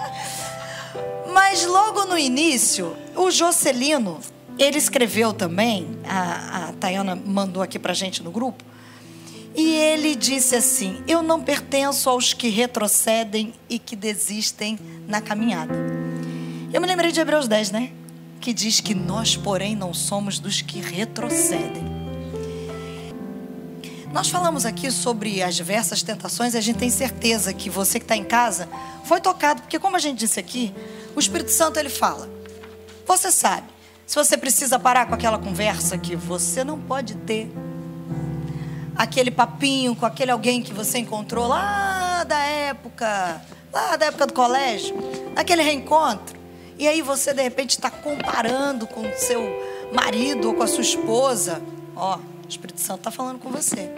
[LAUGHS] Mas logo no início, o Jocelino, ele escreveu também, a, a Tayana mandou aqui pra gente no grupo, e ele disse assim: Eu não pertenço aos que retrocedem e que desistem na caminhada. Eu me lembrei de Hebreus 10, né? Que diz que nós, porém, não somos dos que retrocedem. Nós falamos aqui sobre as diversas tentações e a gente tem certeza que você que está em casa foi tocado, porque, como a gente disse aqui, o Espírito Santo ele fala. Você sabe, se você precisa parar com aquela conversa que você não pode ter aquele papinho com aquele alguém que você encontrou lá da época, lá da época do colégio, aquele reencontro. E aí você de repente está comparando com seu marido ou com a sua esposa. Ó, o Espírito Santo está falando com você.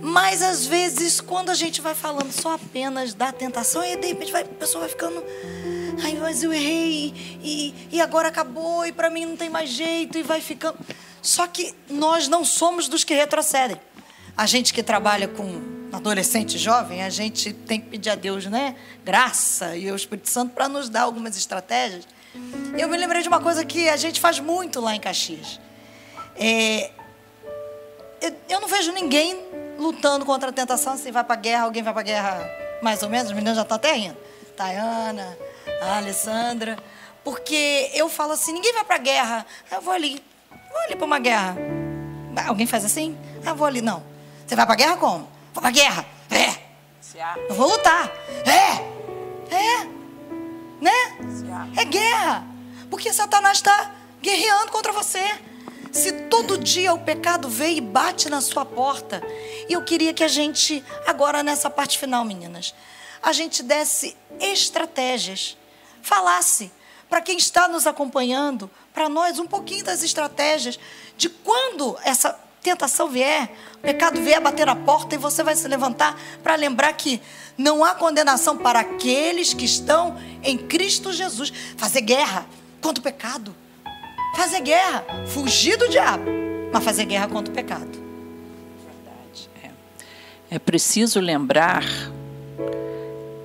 Mas às vezes, quando a gente vai falando só apenas da tentação, e de repente vai, a pessoa vai ficando. Ai, mas eu errei, e, e agora acabou, e para mim não tem mais jeito, e vai ficando. Só que nós não somos dos que retrocedem. A gente que trabalha com adolescente jovem, a gente tem que pedir a Deus, né? Graça e o Espírito Santo para nos dar algumas estratégias. Eu me lembrei de uma coisa que a gente faz muito lá em Caxias. É, eu não vejo ninguém lutando contra a tentação. Se vai para a guerra, alguém vai para a guerra mais ou menos. Os meninos já estão até rindo. Tayana, a Alessandra. Porque eu falo assim, ninguém vai para a guerra. Ah, eu vou ali. Vou ali para uma guerra. Alguém faz assim? Ah, eu vou ali. Não. Você vai para a guerra como? Vou para a guerra. É. Eu vou lutar. É. É. Né? É guerra. Porque Satanás está guerreando contra você. Se todo dia o pecado vem e bate na sua porta. E eu queria que a gente, agora nessa parte final, meninas, a gente desse estratégias, falasse para quem está nos acompanhando, para nós, um pouquinho das estratégias de quando essa tentação vier, pecado vier bater na porta e você vai se levantar para lembrar que não há condenação para aqueles que estão em Cristo Jesus. Fazer guerra contra o pecado. Fazer guerra, fugir do diabo, mas fazer guerra contra o pecado. Verdade. É, é preciso lembrar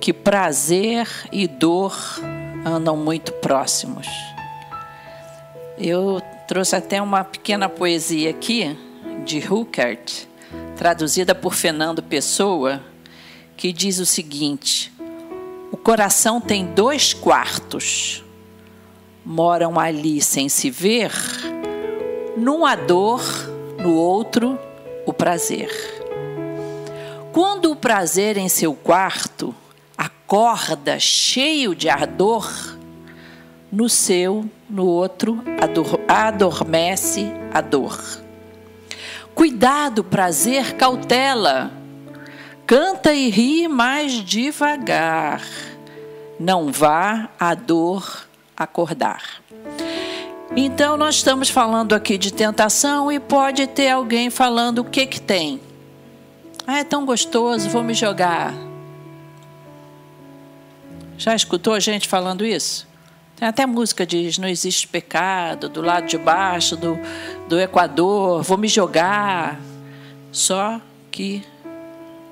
que prazer e dor andam muito próximos. Eu trouxe até uma pequena poesia aqui de Huckert, traduzida por Fernando Pessoa, que diz o seguinte: O coração tem dois quartos moram ali sem se ver, num a dor, no outro o prazer. Quando o prazer em seu quarto acorda cheio de ardor, no seu, no outro, adormece a dor. Cuidado, prazer, cautela. Canta e ri mais devagar. Não vá a dor acordar. Então, nós estamos falando aqui de tentação e pode ter alguém falando o que que tem. Ah, é tão gostoso, vou me jogar. Já escutou gente falando isso? Tem até música diz: não existe pecado, do lado de baixo do, do Equador, vou me jogar. Só que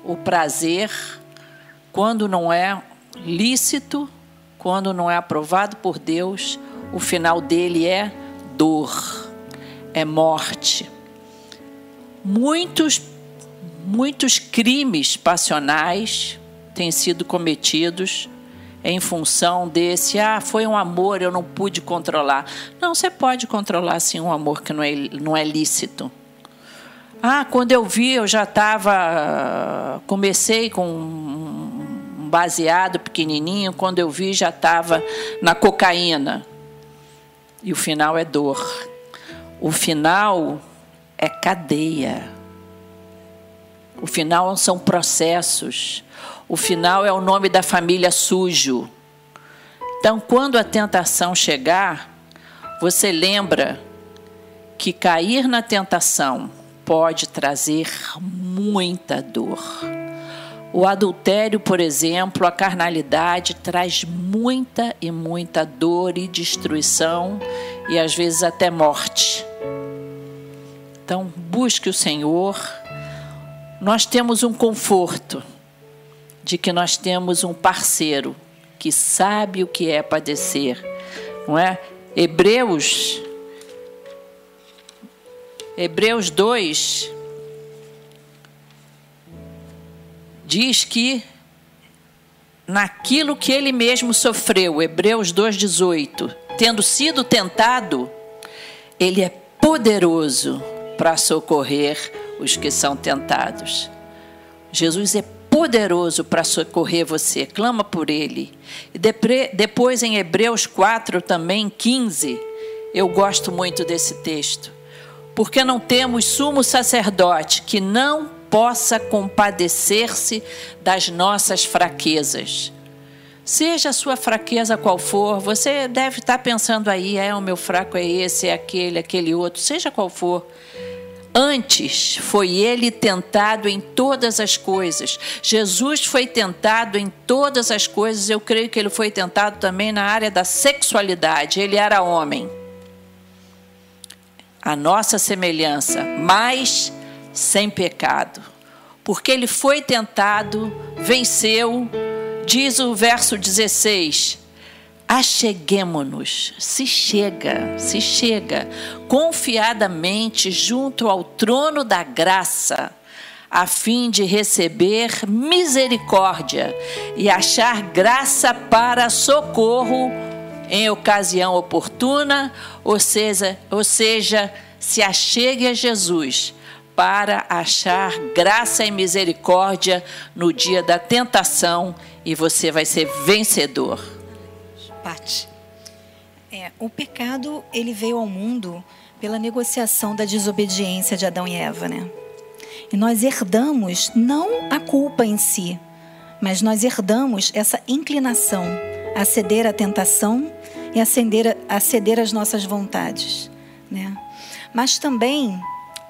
o prazer, quando não é lícito, quando não é aprovado por Deus, o final dele é dor, é morte. Muitos, muitos crimes passionais têm sido cometidos em função desse, ah, foi um amor, eu não pude controlar. Não, você pode controlar sim um amor que não é, não é lícito. Ah, quando eu vi, eu já estava. Comecei com um baseado pequenininho, quando eu vi já estava na cocaína. E o final é dor. O final é cadeia. O final são processos. O final é o nome da família sujo. Então, quando a tentação chegar, você lembra que cair na tentação pode trazer muita dor. O adultério, por exemplo, a carnalidade traz muita e muita dor e destruição e às vezes até morte. Então, busque o Senhor. Nós temos um conforto de que nós temos um parceiro que sabe o que é padecer, não é? Hebreus Hebreus 2 diz que naquilo que ele mesmo sofreu, Hebreus 2,18, tendo sido tentado, ele é poderoso para socorrer os que são tentados. Jesus é poderoso para socorrer você, clama por ele. Depois em Hebreus 4, também 15, eu gosto muito desse texto. Porque não temos sumo sacerdote que não possa compadecer-se das nossas fraquezas. Seja a sua fraqueza qual for, você deve estar pensando aí, é o meu fraco é esse, é aquele, aquele outro, seja qual for. Antes foi ele tentado em todas as coisas. Jesus foi tentado em todas as coisas. Eu creio que ele foi tentado também na área da sexualidade. Ele era homem. A nossa semelhança, mas sem pecado. Porque ele foi tentado, venceu, diz o verso 16: Acheguemo-nos, se chega, se chega, confiadamente junto ao trono da graça, a fim de receber misericórdia e achar graça para socorro em ocasião oportuna, ou seja, ou seja, se achegue a Jesus para achar graça e misericórdia no dia da tentação e você vai ser vencedor. Pati. É, o pecado ele veio ao mundo pela negociação da desobediência de Adão e Eva, né? E nós herdamos não a culpa em si, mas nós herdamos essa inclinação a ceder à tentação e a ceder, a ceder às nossas vontades, né? Mas também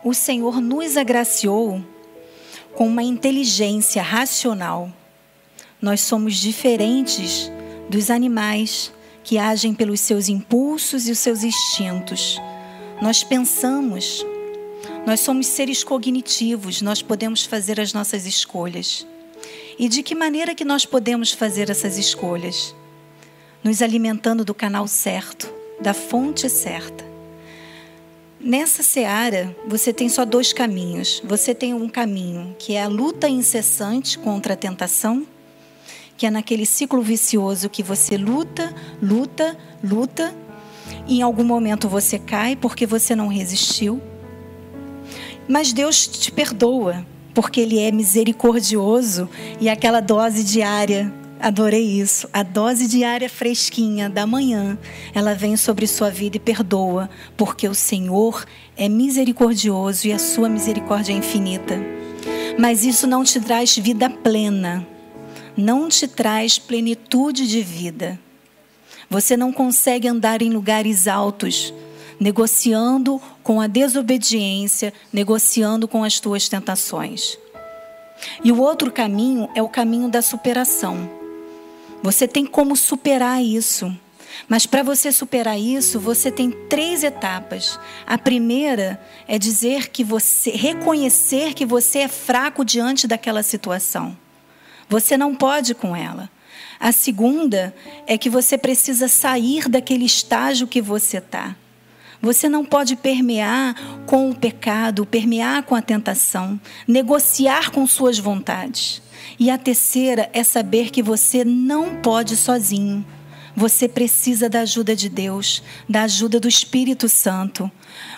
o Senhor nos agraciou com uma inteligência racional. Nós somos diferentes dos animais que agem pelos seus impulsos e os seus instintos. Nós pensamos, nós somos seres cognitivos, nós podemos fazer as nossas escolhas. E de que maneira que nós podemos fazer essas escolhas? Nos alimentando do canal certo, da fonte certa. Nessa seara, você tem só dois caminhos. Você tem um caminho que é a luta incessante contra a tentação, que é naquele ciclo vicioso que você luta, luta, luta, em algum momento você cai porque você não resistiu. Mas Deus te perdoa, porque Ele é misericordioso e aquela dose diária Adorei isso. A dose diária fresquinha da manhã, ela vem sobre sua vida e perdoa, porque o Senhor é misericordioso e a sua misericórdia é infinita. Mas isso não te traz vida plena, não te traz plenitude de vida. Você não consegue andar em lugares altos, negociando com a desobediência, negociando com as tuas tentações. E o outro caminho é o caminho da superação. Você tem como superar isso. Mas para você superar isso, você tem três etapas. A primeira é dizer que você reconhecer que você é fraco diante daquela situação. Você não pode com ela. A segunda é que você precisa sair daquele estágio que você está. Você não pode permear com o pecado, permear com a tentação, negociar com suas vontades. E a terceira é saber que você não pode sozinho. Você precisa da ajuda de Deus, da ajuda do Espírito Santo.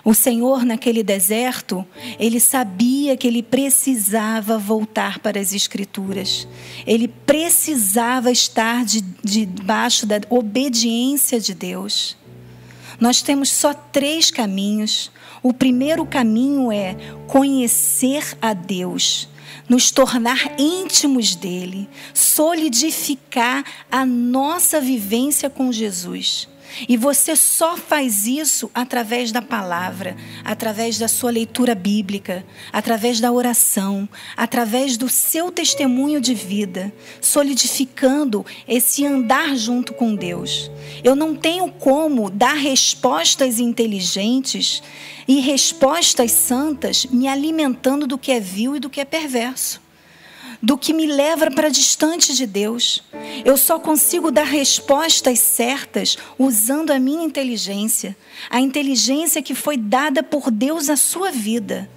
O Senhor, naquele deserto, ele sabia que ele precisava voltar para as Escrituras. Ele precisava estar de, debaixo da obediência de Deus. Nós temos só três caminhos. O primeiro caminho é conhecer a Deus nos tornar íntimos dele, solidificar a nossa vivência com Jesus. E você só faz isso através da palavra, através da sua leitura bíblica, através da oração, através do seu testemunho de vida, solidificando esse andar junto com Deus. Eu não tenho como dar respostas inteligentes e respostas santas me alimentando do que é vil e do que é perverso do que me leva para distante de Deus. Eu só consigo dar respostas certas usando a minha inteligência, a inteligência que foi dada por Deus à sua vida.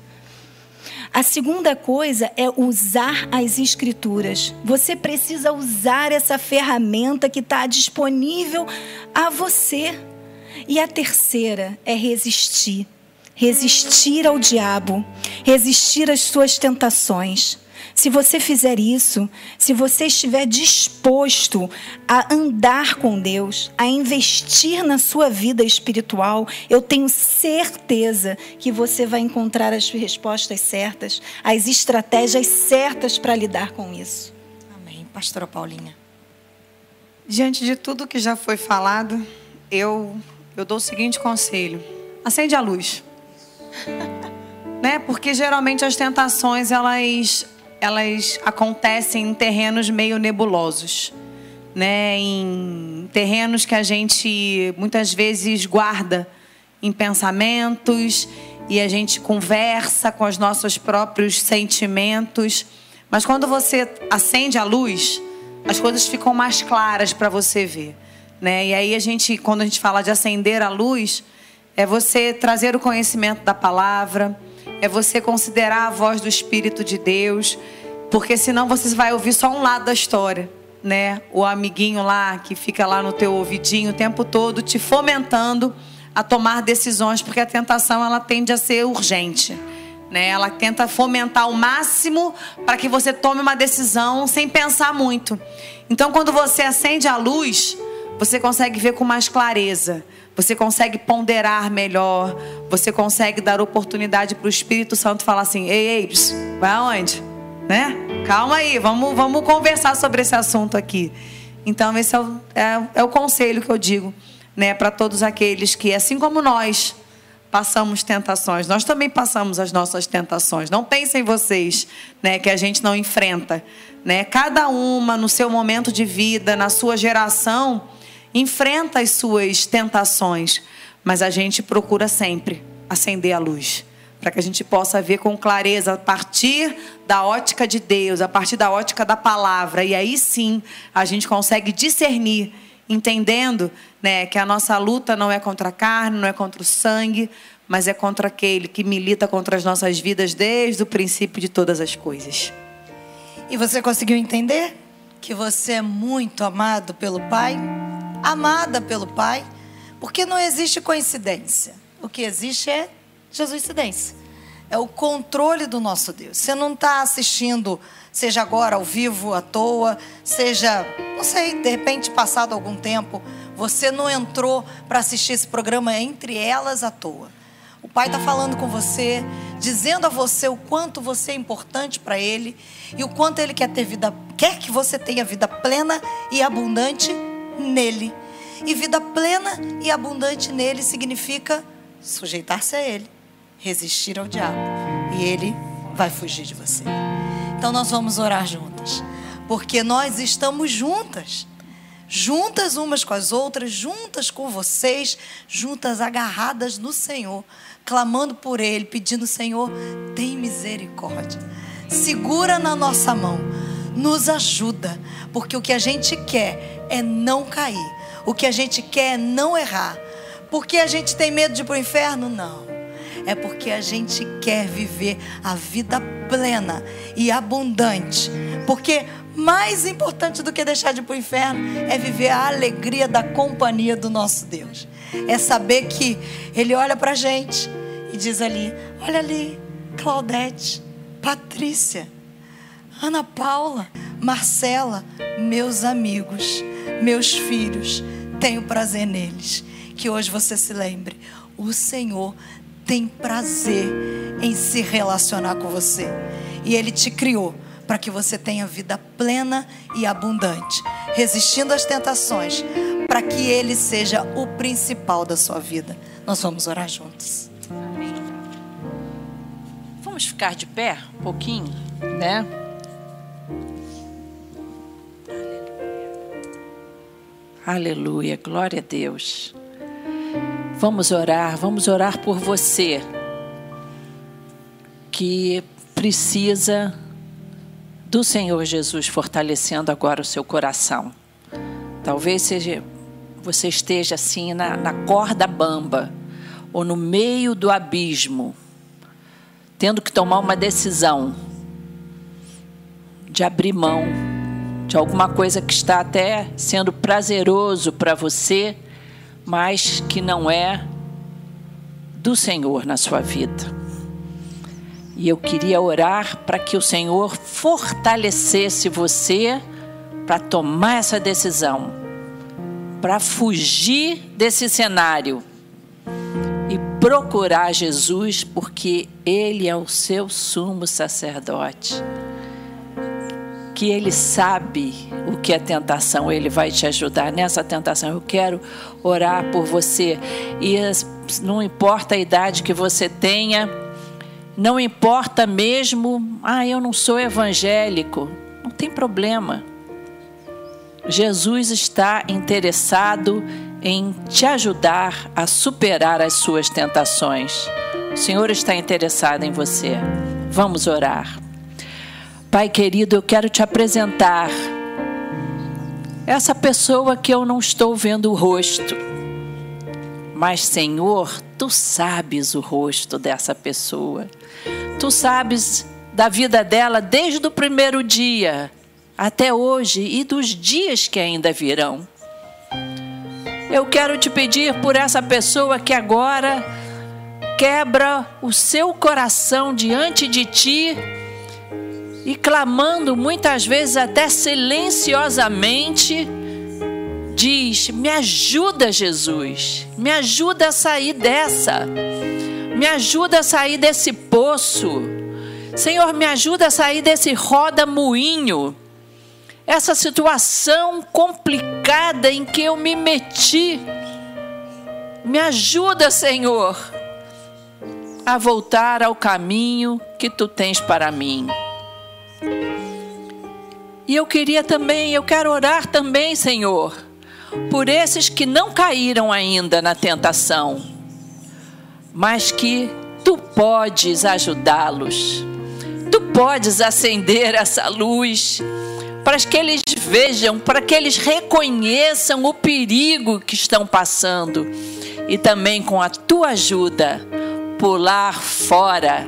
A segunda coisa é usar as escrituras. Você precisa usar essa ferramenta que está disponível a você. E a terceira é resistir. Resistir ao diabo, resistir às suas tentações. Se você fizer isso, se você estiver disposto a andar com Deus, a investir na sua vida espiritual, eu tenho certeza que você vai encontrar as respostas certas, as estratégias certas para lidar com isso. Amém. Pastora Paulinha. Diante de tudo que já foi falado, eu, eu dou o seguinte conselho: acende a luz. [LAUGHS] né? Porque geralmente as tentações elas elas acontecem em terrenos meio nebulosos, né? Em terrenos que a gente muitas vezes guarda em pensamentos e a gente conversa com os nossos próprios sentimentos. Mas quando você acende a luz, as coisas ficam mais claras para você ver, né? E aí a gente, quando a gente fala de acender a luz, é você trazer o conhecimento da palavra, é você considerar a voz do Espírito de Deus, porque senão você vai ouvir só um lado da história. né, o amiguinho lá que fica lá no teu ouvidinho o tempo todo te fomentando a tomar decisões, porque a tentação ela tende a ser urgente. Né? Ela tenta fomentar ao máximo para que você tome uma decisão sem pensar muito. Então, quando você acende a luz, você consegue ver com mais clareza. Você consegue ponderar melhor. Você consegue dar oportunidade para o Espírito Santo falar assim: ei, ei, vai aonde? Né? Calma aí, vamos, vamos conversar sobre esse assunto aqui. Então, esse é o, é, é o conselho que eu digo né, para todos aqueles que, assim como nós, passamos tentações. Nós também passamos as nossas tentações. Não pensem vocês, né, que a gente não enfrenta, né? Cada uma no seu momento de vida, na sua geração, enfrenta as suas tentações, mas a gente procura sempre acender a luz, para que a gente possa ver com clareza a partir da ótica de Deus, a partir da ótica da palavra, e aí sim a gente consegue discernir entendendo né, que a nossa luta não é contra a carne, não é contra o sangue, mas é contra aquele que milita contra as nossas vidas desde o princípio de todas as coisas. E você conseguiu entender que você é muito amado pelo Pai? Amada pelo Pai? Porque não existe coincidência. O que existe é Jesuscidência. É o controle do nosso Deus. Você não está assistindo seja agora ao vivo, à toa, seja, não sei, de repente passado algum tempo, você não entrou para assistir esse programa entre elas à toa. O Pai está falando com você, dizendo a você o quanto você é importante para Ele e o quanto Ele quer ter vida, quer que você tenha vida plena e abundante nele. E vida plena e abundante nele significa sujeitar-se a Ele, resistir ao diabo, e Ele vai fugir de você. Então nós vamos orar juntas, porque nós estamos juntas. Juntas umas com as outras, juntas com vocês, juntas agarradas no Senhor, clamando por Ele, pedindo: Senhor, tem misericórdia, segura na nossa mão, nos ajuda, porque o que a gente quer é não cair, o que a gente quer é não errar. Porque a gente tem medo de ir para o inferno? Não é porque a gente quer viver a vida plena e abundante. Porque mais importante do que deixar de ir para o inferno é viver a alegria da companhia do nosso Deus. É saber que Ele olha para a gente e diz ali: olha ali, Claudete, Patrícia, Ana Paula, Marcela, meus amigos, meus filhos, tenho prazer neles. Que hoje você se lembre: o Senhor tem prazer em se relacionar com você. E Ele te criou para que você tenha vida plena e abundante, resistindo às tentações, para que Ele seja o principal da sua vida. Nós vamos orar juntos. Amém. Vamos ficar de pé um pouquinho, né? Aleluia, glória a Deus. Vamos orar, vamos orar por você que precisa do Senhor Jesus fortalecendo agora o seu coração. Talvez seja, você esteja assim na, na corda bamba ou no meio do abismo, tendo que tomar uma decisão de abrir mão de alguma coisa que está até sendo prazeroso para você mas que não é do Senhor na sua vida. E eu queria orar para que o Senhor fortalecesse você para tomar essa decisão, para fugir desse cenário e procurar Jesus, porque Ele é o seu sumo sacerdote que Ele sabe o que é tentação, Ele vai te ajudar nessa tentação. Eu quero orar por você. E não importa a idade que você tenha, não importa mesmo, ah, eu não sou evangélico, não tem problema. Jesus está interessado em te ajudar a superar as suas tentações. O Senhor está interessado em você. Vamos orar. Pai querido, eu quero te apresentar essa pessoa que eu não estou vendo o rosto. Mas, Senhor, tu sabes o rosto dessa pessoa. Tu sabes da vida dela desde o primeiro dia até hoje e dos dias que ainda virão. Eu quero te pedir por essa pessoa que agora quebra o seu coração diante de ti e clamando muitas vezes até silenciosamente, diz: Me ajuda, Jesus, me ajuda a sair dessa, me ajuda a sair desse poço, Senhor, me ajuda a sair desse roda-moinho essa situação complicada em que eu me meti. Me ajuda, Senhor, a voltar ao caminho que tu tens para mim. E eu queria também, eu quero orar também, Senhor, por esses que não caíram ainda na tentação, mas que tu podes ajudá-los. Tu podes acender essa luz para que eles vejam, para que eles reconheçam o perigo que estão passando e também com a tua ajuda pular fora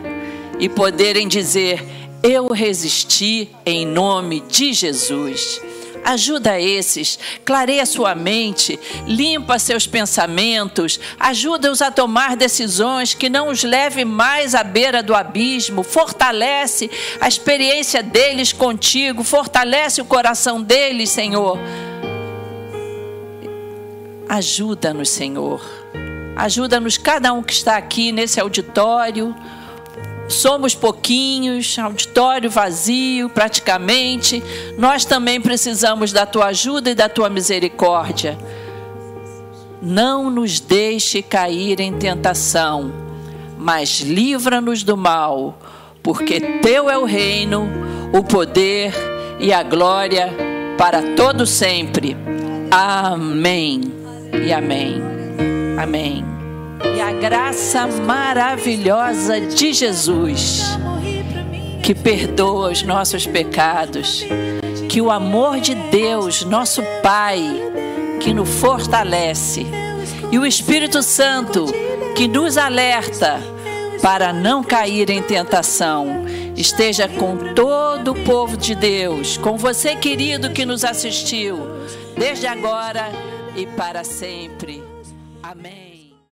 e poderem dizer: Eu resisti em nome de Jesus. Ajuda esses, clareia sua mente, limpa seus pensamentos, ajuda-os a tomar decisões que não os leve mais à beira do abismo, fortalece a experiência deles contigo, fortalece o coração deles, Senhor. Ajuda-nos, Senhor. Ajuda-nos, cada um que está aqui nesse auditório somos pouquinhos, auditório vazio praticamente, nós também precisamos da tua ajuda e da tua misericórdia. Não nos deixe cair em tentação, mas livra-nos do mal, porque teu é o reino, o poder e a glória para todo sempre. Amém. E amém. Amém e a graça maravilhosa de Jesus, que perdoa os nossos pecados, que o amor de Deus, nosso Pai, que nos fortalece, e o Espírito Santo, que nos alerta para não cair em tentação, esteja com todo o povo de Deus, com você, querido, que nos assistiu, desde agora e para sempre. Amém.